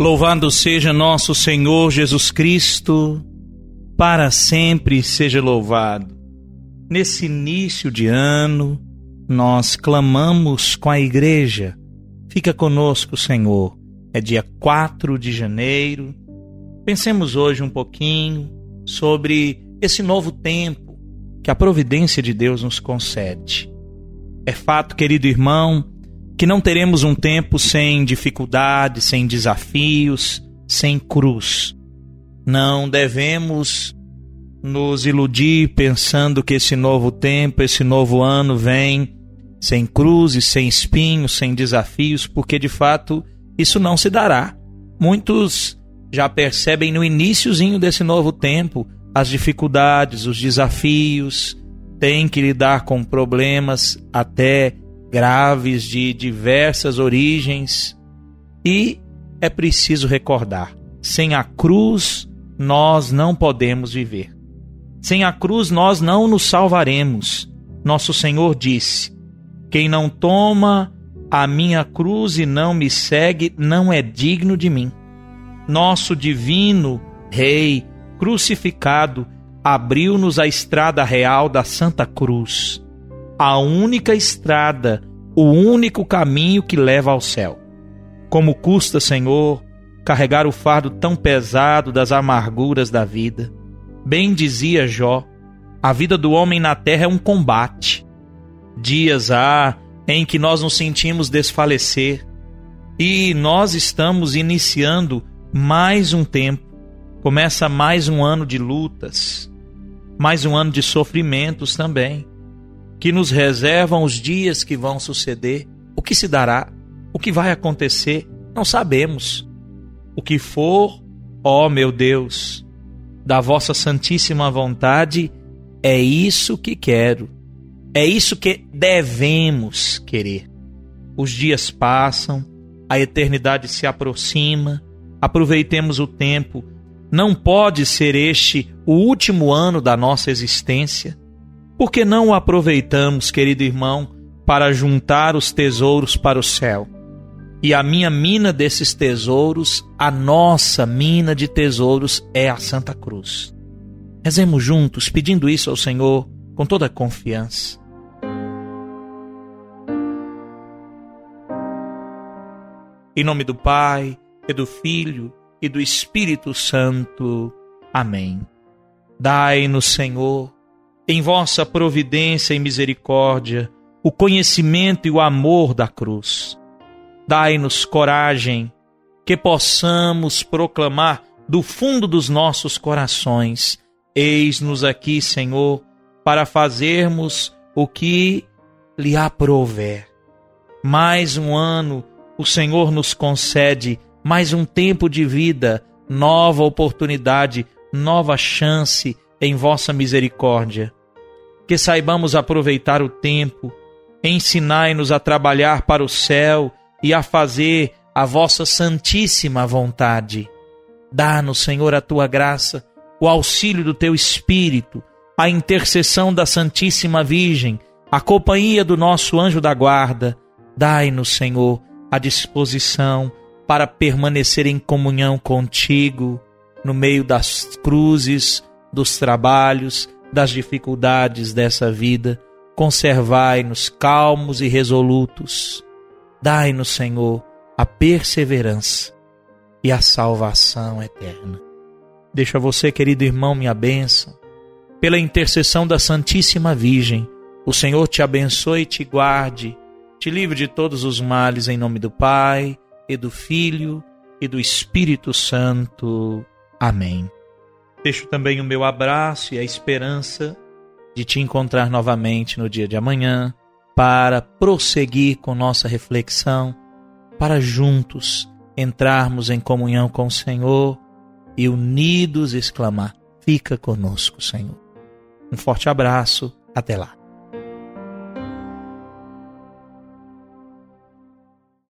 Louvado seja nosso Senhor Jesus Cristo, para sempre seja louvado. Nesse início de ano, nós clamamos com a igreja. Fica conosco, Senhor. É dia 4 de janeiro. Pensemos hoje um pouquinho sobre esse novo tempo que a providência de Deus nos concede. É fato, querido irmão, que não teremos um tempo sem dificuldades, sem desafios, sem cruz. Não devemos nos iludir pensando que esse novo tempo, esse novo ano vem sem cruzes, sem espinhos, sem desafios, porque de fato isso não se dará. Muitos já percebem no iníciozinho desse novo tempo as dificuldades, os desafios, têm que lidar com problemas até graves de diversas origens e é preciso recordar: sem a cruz nós não podemos viver. Sem a cruz nós não nos salvaremos. Nosso Senhor disse: Quem não toma a minha cruz e não me segue não é digno de mim. Nosso divino Rei crucificado abriu-nos a estrada real da Santa Cruz a única estrada, o único caminho que leva ao céu. Como custa, Senhor, carregar o fardo tão pesado das amarguras da vida. Bem dizia Jó, a vida do homem na terra é um combate. Dias há em que nós nos sentimos desfalecer e nós estamos iniciando mais um tempo. Começa mais um ano de lutas, mais um ano de sofrimentos também que nos reservam os dias que vão suceder, o que se dará, o que vai acontecer, não sabemos. O que for, ó meu Deus, da vossa santíssima vontade, é isso que quero, é isso que devemos querer. Os dias passam, a eternidade se aproxima, aproveitemos o tempo. Não pode ser este o último ano da nossa existência. Por que não o aproveitamos, querido irmão, para juntar os tesouros para o céu? E a minha mina desses tesouros, a nossa mina de tesouros é a Santa Cruz. Rezemos juntos, pedindo isso ao Senhor com toda confiança. Em nome do Pai, e do Filho, e do Espírito Santo. Amém. Dai-nos, Senhor, em vossa providência e misericórdia, o conhecimento e o amor da cruz. Dai-nos coragem, que possamos proclamar do fundo dos nossos corações: Eis-nos aqui, Senhor, para fazermos o que lhe aprouver. Mais um ano o Senhor nos concede, mais um tempo de vida, nova oportunidade, nova chance em vossa misericórdia que saibamos aproveitar o tempo, ensinai-nos a trabalhar para o céu e a fazer a vossa santíssima vontade. Dá-nos, Senhor, a tua graça, o auxílio do teu Espírito, a intercessão da Santíssima Virgem, a companhia do nosso anjo da guarda. Dai-nos, Senhor, a disposição para permanecer em comunhão contigo, no meio das cruzes, dos trabalhos, das dificuldades dessa vida, conservai-nos calmos e resolutos. Dai-nos, Senhor, a perseverança e a salvação eterna. Deixa você, querido irmão, minha bênção. Pela intercessão da Santíssima Virgem, o Senhor te abençoe e te guarde, te livre de todos os males, em nome do Pai, e do Filho, e do Espírito Santo. Amém. Deixo também o meu abraço e a esperança de te encontrar novamente no dia de amanhã para prosseguir com nossa reflexão, para juntos entrarmos em comunhão com o Senhor e unidos exclamar: Fica conosco, Senhor. Um forte abraço, até lá.